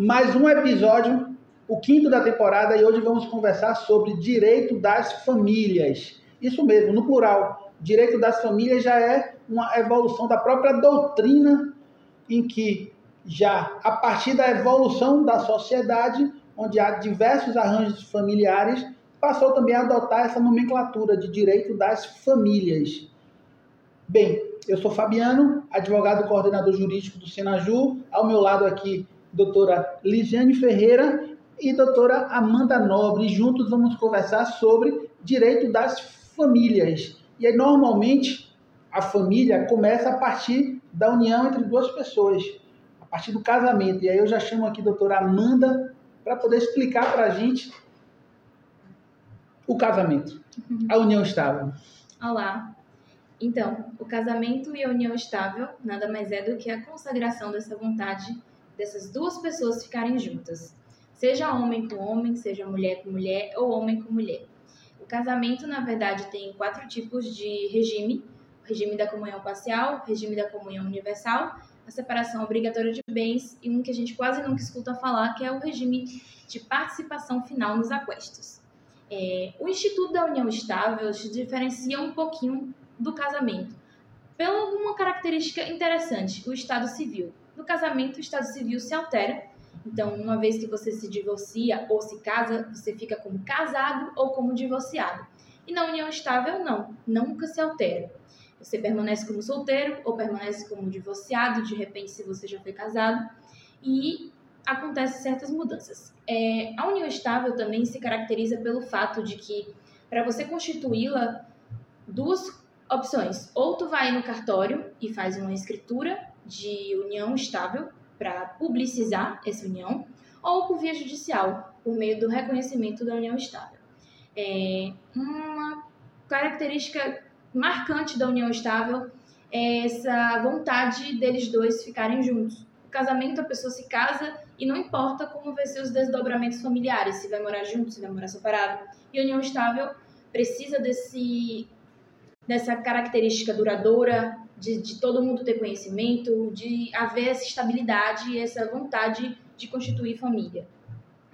Mais um episódio, o quinto da temporada, e hoje vamos conversar sobre direito das famílias. Isso mesmo, no plural. Direito das famílias já é uma evolução da própria doutrina, em que já a partir da evolução da sociedade, onde há diversos arranjos familiares, passou também a adotar essa nomenclatura de direito das famílias. Bem, eu sou Fabiano, advogado coordenador jurídico do Senaju. Ao meu lado aqui, doutora Lisiane Ferreira e doutora Amanda Nobre. Juntos vamos conversar sobre direito das famílias. E aí, normalmente, a família começa a partir da união entre duas pessoas, a partir do casamento. E aí eu já chamo aqui a doutora Amanda para poder explicar para a gente o casamento, a união estável. Olá, então, o casamento e a união estável nada mais é do que a consagração dessa vontade dessas duas pessoas ficarem juntas. Seja homem com homem, seja mulher com mulher ou homem com mulher. O casamento, na verdade, tem quatro tipos de regime: o regime da comunhão parcial, o regime da comunhão universal, a separação obrigatória de bens e um que a gente quase nunca escuta falar, que é o regime de participação final nos aquestos. É, o Instituto da União Estável se diferencia um pouquinho do casamento. Pela uma característica interessante, o estado civil. No casamento, o estado civil se altera. Então, uma vez que você se divorcia ou se casa, você fica como casado ou como divorciado. E na união estável, não, nunca se altera. Você permanece como solteiro ou permanece como divorciado, de repente, se você já foi casado. E acontecem certas mudanças. É, a união estável também se caracteriza pelo fato de que, para você constituí-la, duas opções. Ou tu vai no cartório e faz uma escritura de união estável para publicizar essa união, ou por via judicial, por meio do reconhecimento da união estável. É uma característica marcante da união estável é essa vontade deles dois ficarem juntos. O casamento, a pessoa se casa e não importa como vai ser os desdobramentos familiares, se vai morar junto, se vai morar separado. E a união estável precisa desse dessa característica duradoura, de, de todo mundo ter conhecimento, de haver essa estabilidade e essa vontade de constituir família.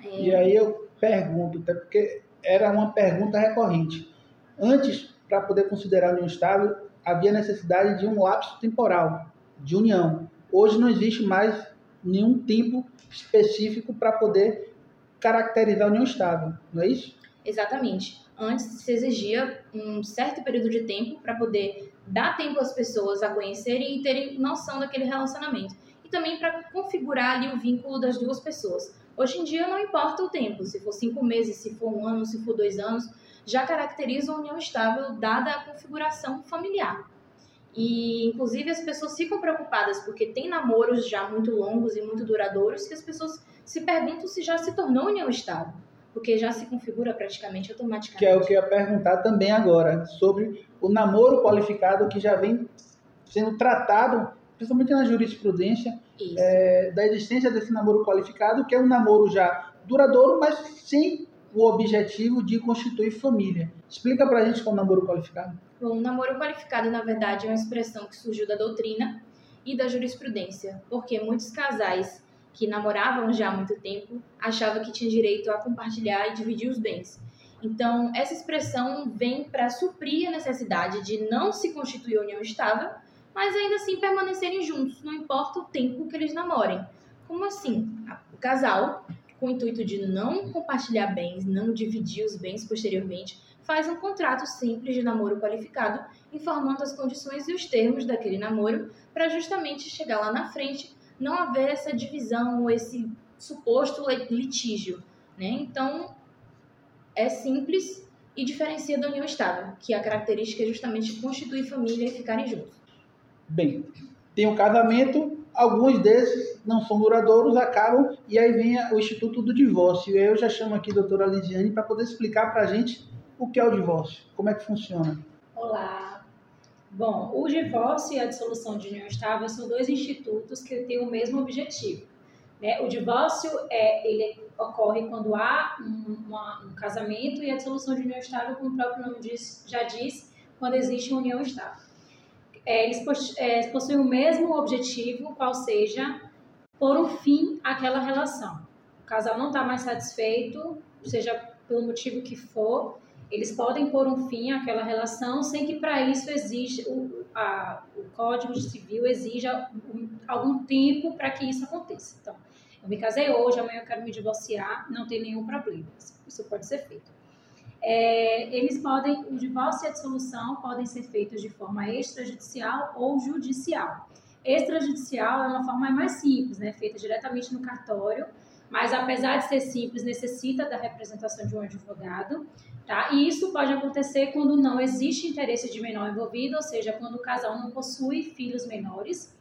É... E aí eu pergunto, até porque era uma pergunta recorrente. Antes, para poder considerar união estável, havia necessidade de um lapso temporal, de união. Hoje não existe mais nenhum tempo específico para poder caracterizar a união estável, não é isso? Exatamente antes se exigia um certo período de tempo para poder dar tempo às pessoas a conhecerem e terem noção daquele relacionamento. E também para configurar ali o vínculo das duas pessoas. Hoje em dia não importa o tempo, se for cinco meses, se for um ano, se for dois anos, já caracteriza a união estável dada a configuração familiar. E, inclusive, as pessoas ficam preocupadas porque tem namoros já muito longos e muito duradouros que as pessoas se perguntam se já se tornou união estável porque já se configura praticamente automaticamente. Que é o que eu ia perguntar também agora, sobre o namoro qualificado que já vem sendo tratado, principalmente na jurisprudência, é, da existência desse namoro qualificado, que é um namoro já duradouro, mas sem o objetivo de constituir família. Explica pra gente qual namoro qualificado. Bom, o namoro qualificado, na verdade, é uma expressão que surgiu da doutrina e da jurisprudência, porque muitos casais que namoravam já há muito tempo, achava que tinha direito a compartilhar e dividir os bens. Então, essa expressão vem para suprir a necessidade de não se constituir união estável, mas ainda assim permanecerem juntos, não importa o tempo que eles namorem. Como assim? O casal, com o intuito de não compartilhar bens, não dividir os bens posteriormente, faz um contrato simples de namoro qualificado, informando as condições e os termos daquele namoro, para justamente chegar lá na frente não haver essa divisão ou esse suposto litígio. Né? Então, é simples e diferencia da união estável, que a característica é justamente constituir família e ficarem juntos. Bem, tem um casamento, alguns desses não são duradouros, acabam, e aí vem o Instituto do Divórcio. E aí eu já chamo aqui a doutora Lisiane para poder explicar para a gente o que é o divórcio, como é que funciona. Olá, Bom, o divórcio e a dissolução de união estável são dois institutos que têm o mesmo objetivo. Né? O divórcio é, ele ocorre quando há um, uma, um casamento e a dissolução de união estável, como o próprio nome diz, já diz, quando existe uma união estável. É, eles é, possuem o mesmo objetivo, qual seja pôr um fim àquela relação. O casal não está mais satisfeito, seja pelo motivo que for, eles podem pôr um fim àquela relação sem que para isso exija o, a, o Código Civil exija um, algum tempo para que isso aconteça. Então, eu me casei hoje, amanhã eu quero me divorciar, não tem nenhum problema. Isso pode ser feito. É, eles podem, o divórcio e a dissolução podem ser feitos de forma extrajudicial ou judicial. Extrajudicial é uma forma mais simples, né, feita diretamente no cartório, mas apesar de ser simples, necessita da representação de um advogado, tá? E isso pode acontecer quando não existe interesse de menor envolvido, ou seja, quando o casal não possui filhos menores,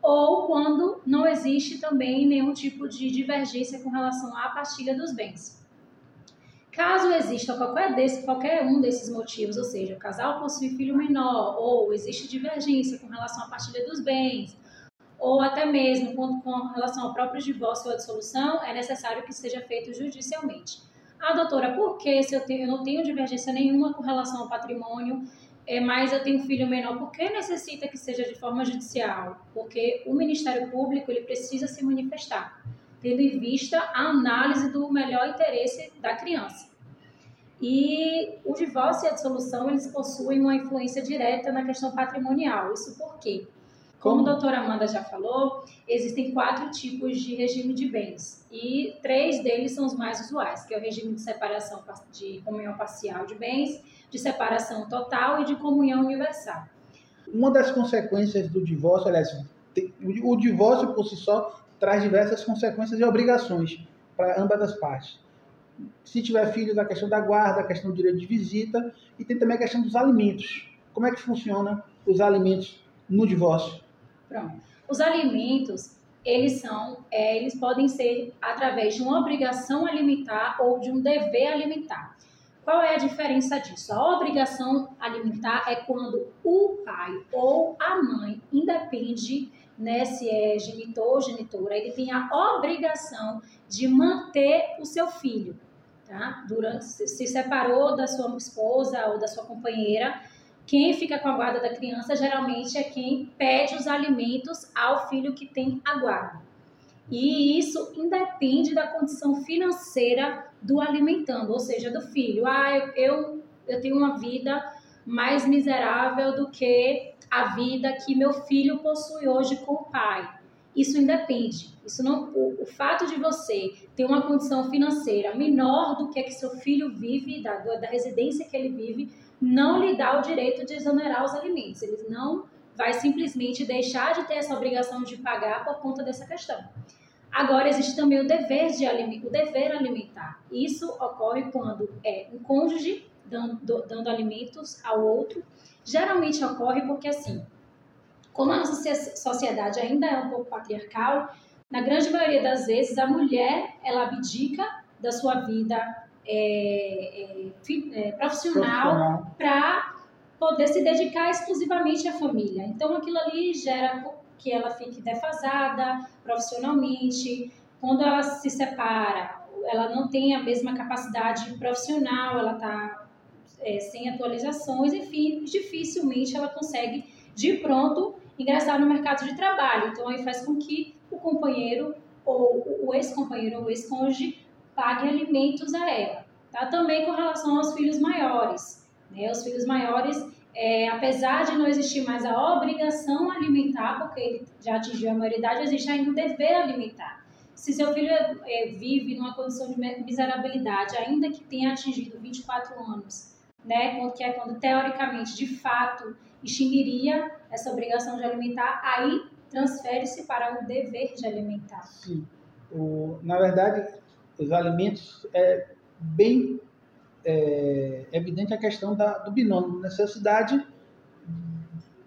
ou quando não existe também nenhum tipo de divergência com relação à partilha dos bens. Caso exista qualquer, desse, qualquer um desses motivos, ou seja, o casal possui filho menor, ou existe divergência com relação à partilha dos bens, ou até mesmo com, com relação ao próprio divórcio ou a dissolução, é necessário que seja feito judicialmente. Ah, doutora, por que se eu, tenho, eu não tenho divergência nenhuma com relação ao patrimônio, é, mas eu tenho um filho menor, por que necessita que seja de forma judicial? Porque o Ministério Público ele precisa se manifestar, tendo em vista a análise do melhor interesse da criança. E o divórcio e a dissolução, eles possuem uma influência direta na questão patrimonial. Isso por quê? Como a doutora Amanda já falou, existem quatro tipos de regime de bens e três deles são os mais usuais, que é o regime de separação de comunhão parcial de bens, de separação total e de comunhão universal. Uma das consequências do divórcio, aliás, o divórcio por si só traz diversas consequências e obrigações para ambas as partes. Se tiver filhos, a questão da guarda, a questão do direito de visita e tem também a questão dos alimentos. Como é que funciona os alimentos no divórcio? Pronto. Os alimentos, eles são, é, eles podem ser através de uma obrigação alimentar ou de um dever alimentar. Qual é a diferença disso? A obrigação alimentar é quando o pai ou a mãe, independe né, se é genitor ou genitora, ele tem a obrigação de manter o seu filho. Tá? Durante, se separou da sua esposa ou da sua companheira, quem fica com a guarda da criança geralmente é quem pede os alimentos ao filho que tem a guarda. E isso independe da condição financeira do alimentando, ou seja, do filho. Ah, eu, eu tenho uma vida mais miserável do que a vida que meu filho possui hoje com o pai. Isso independe. Isso não, o, o fato de você ter uma condição financeira menor do que a que seu filho vive, da, da residência que ele vive, não lhe dá o direito de exonerar os alimentos. Ele não vai simplesmente deixar de ter essa obrigação de pagar por conta dessa questão. Agora existe também o dever de o dever alimentar. Isso ocorre quando é um cônjuge dando, dando alimentos ao outro. Geralmente ocorre porque assim, como a nossa sociedade ainda é um pouco patriarcal, na grande maioria das vezes a mulher ela abdica da sua vida é, é, é, profissional para poder se dedicar exclusivamente à família. Então, aquilo ali gera que ela fique defasada profissionalmente. Quando ela se separa, ela não tem a mesma capacidade profissional, ela está é, sem atualizações, enfim, dificilmente ela consegue de pronto ingressar no mercado de trabalho. Então, aí faz com que o companheiro ou o ex-companheiro ou ex-cônjuge pague alimentos a ela. Tá? Também com relação aos filhos maiores. Né? Os filhos maiores, é, apesar de não existir mais a obrigação alimentar, porque ele já atingiu a maioridade, existe ainda o dever alimentar. Se seu filho é, vive numa condição de miserabilidade, ainda que tenha atingido 24 anos, né, que é quando teoricamente, de fato, extinguiria essa obrigação de alimentar, aí transfere-se para o dever de alimentar. Sim. O, na verdade, os alimentos é bem é, evidente a questão da, do binômio, necessidade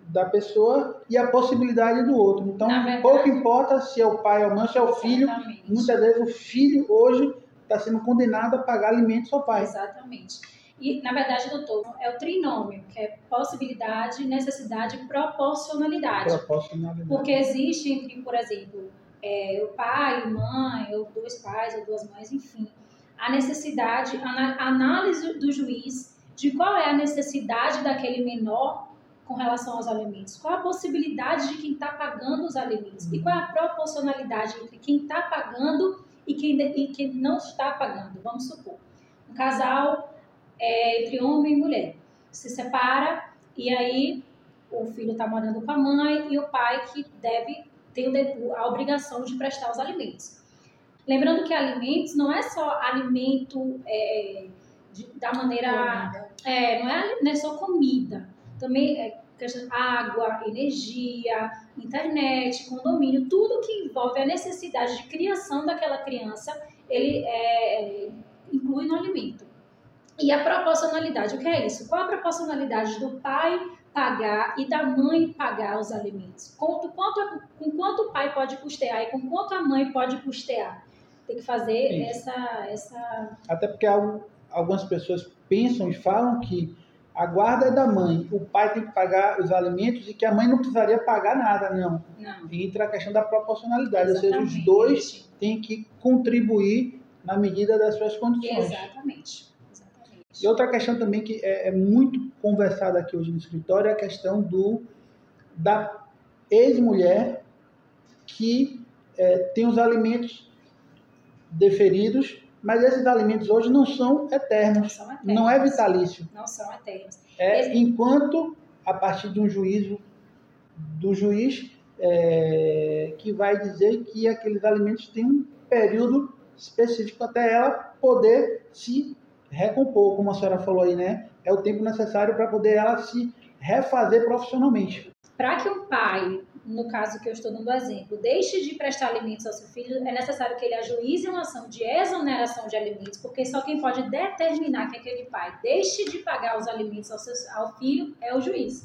da pessoa e a possibilidade do outro. Então, verdade, pouco importa se é o pai ou não, se é o filho. Exatamente. Muitas vezes o filho hoje está sendo condenado a pagar alimentos ao pai. Exatamente. E, na verdade, doutor, é o trinômio, que é possibilidade, necessidade e proporcionalidade. Proporcionalidade. Porque existe entre, por exemplo, é, o pai, mãe, ou dois pais, ou duas mães, enfim, a necessidade, a análise do juiz de qual é a necessidade daquele menor com relação aos alimentos? Qual a possibilidade de quem está pagando os alimentos? E qual é a proporcionalidade entre quem está pagando e quem, e quem não está pagando? Vamos supor, um casal é, entre homem e mulher se separa e aí o filho está morando com a mãe e o pai que deve ter a obrigação de prestar os alimentos. Lembrando que alimentos não é só alimento é, de, da maneira. É, não, é, não é só comida. Também é água, energia, internet, condomínio, tudo que envolve a necessidade de criação daquela criança, ele é, inclui no alimento. E a proporcionalidade, o que é isso? Qual a proporcionalidade do pai pagar e da mãe pagar os alimentos? Quanto, quanto, com quanto o pai pode custear e com quanto a mãe pode custear? Tem que fazer essa, essa. Até porque algumas pessoas pensam e falam que a guarda é da mãe, o pai tem que pagar os alimentos e que a mãe não precisaria pagar nada, não. não. Entra a questão da proporcionalidade, Exatamente. ou seja, os dois têm que contribuir na medida das suas condições. Exatamente. E outra questão também que é, é muito conversada aqui hoje no escritório é a questão do da ex-mulher que é, tem os alimentos deferidos, mas esses alimentos hoje não são eternos, não, são eternos. não é vitalício. Não são eternos. É, enquanto a partir de um juízo do juiz é, que vai dizer que aqueles alimentos têm um período específico até ela poder se recompor, como a senhora falou aí, né? É o tempo necessário para poder ela se refazer profissionalmente. Para que um pai, no caso que eu estou dando exemplo, deixe de prestar alimentos ao seu filho, é necessário que ele ajuize uma ação de exoneração de alimentos, porque só quem pode determinar que aquele pai deixe de pagar os alimentos ao, seu, ao filho é o juiz.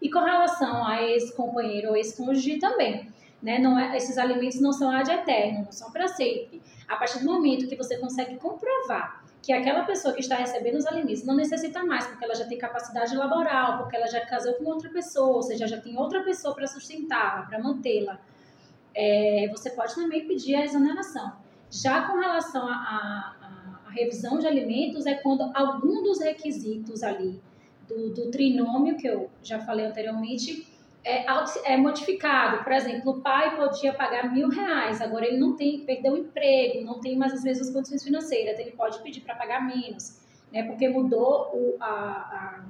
E com relação a ex-companheiro ou ex-cônjuge também. Né? Não é, esses alimentos não são ad eterno, não são para sempre. A partir do momento que você consegue comprovar que aquela pessoa que está recebendo os alimentos não necessita mais, porque ela já tem capacidade laboral, porque ela já casou com outra pessoa, ou seja, já tem outra pessoa para sustentá-la, para mantê-la, é, você pode também pedir a exoneração. Já com relação à revisão de alimentos, é quando algum dos requisitos ali do, do trinômio, que eu já falei anteriormente, é, é, modificado. Por exemplo, o pai podia pagar mil reais, agora ele não tem, perdeu o emprego, não tem mais as mesmas condições financeiras, então ele pode pedir para pagar menos, né? Porque mudou o, a, a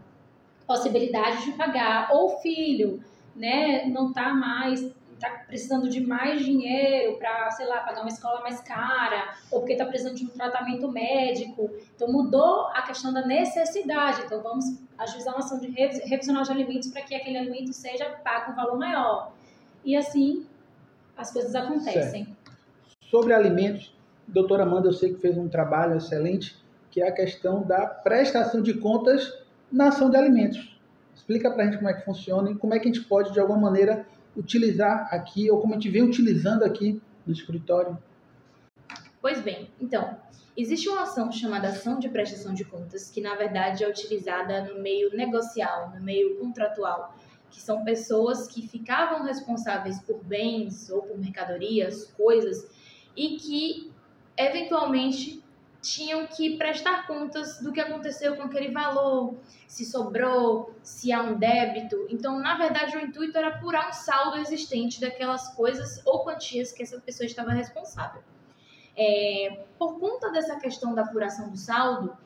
possibilidade de pagar. Ou filho, né? Não está mais está precisando de mais dinheiro para, sei lá, pagar uma escola mais cara, ou porque está precisando de um tratamento médico. Então mudou a questão da necessidade. Então vamos ajuizar uma ação de revisional de alimentos para que aquele alimento seja pago um valor maior. E assim as coisas acontecem. Certo. Sobre alimentos, doutora Amanda, eu sei que fez um trabalho excelente, que é a questão da prestação de contas na ação de alimentos. Explica para a gente como é que funciona e como é que a gente pode, de alguma maneira, utilizar aqui, ou como a gente vem utilizando aqui no escritório? Pois bem, então, existe uma ação chamada ação de prestação de contas, que na verdade é utilizada no meio negocial, no meio contratual, que são pessoas que ficavam responsáveis por bens ou por mercadorias, coisas, e que eventualmente tinham que prestar contas do que aconteceu com aquele valor, se sobrou, se há um débito. Então, na verdade, o intuito era apurar um saldo existente daquelas coisas ou quantias que essa pessoa estava responsável. É, por conta dessa questão da apuração do saldo,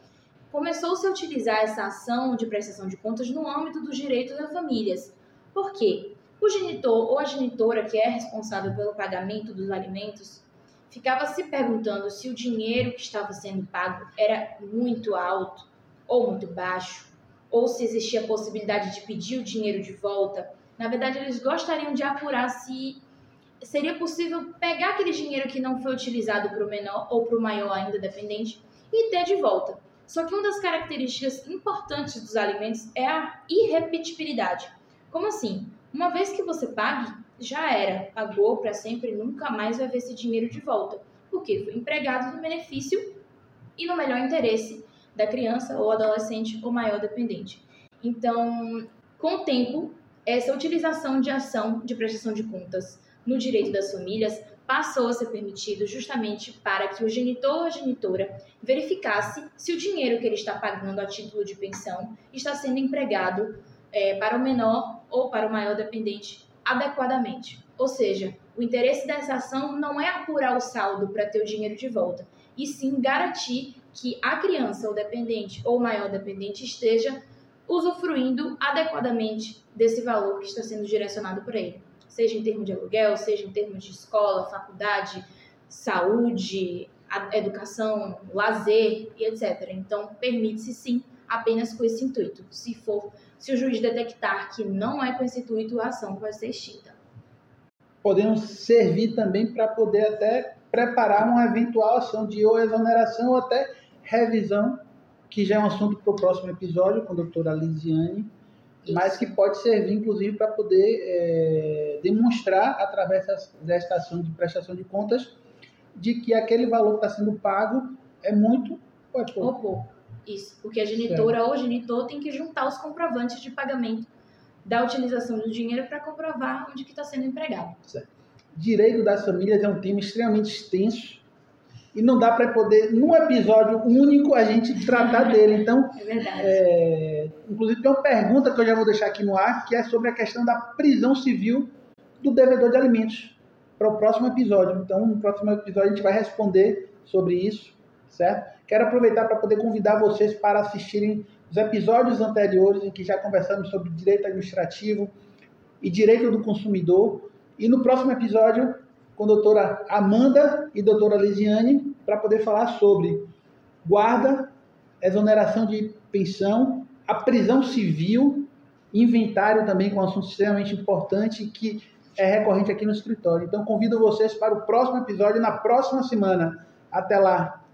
começou-se a utilizar essa ação de prestação de contas no âmbito dos direitos das famílias. Por quê? O genitor ou a genitora que é responsável pelo pagamento dos alimentos ficava se perguntando se o dinheiro que estava sendo pago era muito alto ou muito baixo, ou se existia a possibilidade de pedir o dinheiro de volta. Na verdade, eles gostariam de apurar se seria possível pegar aquele dinheiro que não foi utilizado para o menor ou para o maior ainda dependente e ter de volta. Só que uma das características importantes dos alimentos é a irrepetibilidade. Como assim? Uma vez que você pague, já era, pagou para sempre, nunca mais vai ver esse dinheiro de volta, porque foi empregado no benefício e no melhor interesse da criança ou adolescente ou maior dependente. Então, com o tempo, essa utilização de ação de prestação de contas no direito das famílias passou a ser permitido justamente para que o genitor ou genitora verificasse se o dinheiro que ele está pagando a título de pensão está sendo empregado é, para o menor ou para o maior dependente adequadamente. Ou seja, o interesse dessa ação não é apurar o saldo para ter o dinheiro de volta, e sim garantir que a criança, ou dependente ou maior dependente, esteja usufruindo adequadamente desse valor que está sendo direcionado para ele, seja em termos de aluguel, seja em termos de escola, faculdade, saúde, educação, lazer e etc. Então, permite-se sim apenas com esse intuito. Se for, se o juiz detectar que não é com esse intuito, a ação vai ser extinta. Podemos servir também para poder até preparar uma eventual ação de ou exoneração ou até revisão, que já é um assunto para o próximo episódio com a doutora Lisiane, Isso. mas que pode servir, inclusive, para poder é, demonstrar, através desta ação de prestação de contas, de que aquele valor que está sendo pago é muito ou é pouco. Ou pouco. Isso, porque a genitora certo. ou genitor tem que juntar os comprovantes de pagamento da utilização do dinheiro para comprovar onde que está sendo empregado. Certo. Direito das famílias é um tema extremamente extenso e não dá para poder, num episódio único, a gente tratar dele. Então, é verdade. É, inclusive, tem uma pergunta que eu já vou deixar aqui no ar, que é sobre a questão da prisão civil do devedor de alimentos, para o próximo episódio. Então, no próximo episódio, a gente vai responder sobre isso, certo? Quero aproveitar para poder convidar vocês para assistirem os episódios anteriores em que já conversamos sobre direito administrativo e direito do consumidor. E no próximo episódio, com a doutora Amanda e a doutora Lisiane, para poder falar sobre guarda, exoneração de pensão, a prisão civil, inventário também, com um assunto extremamente importante que é recorrente aqui no escritório. Então, convido vocês para o próximo episódio na próxima semana. Até lá!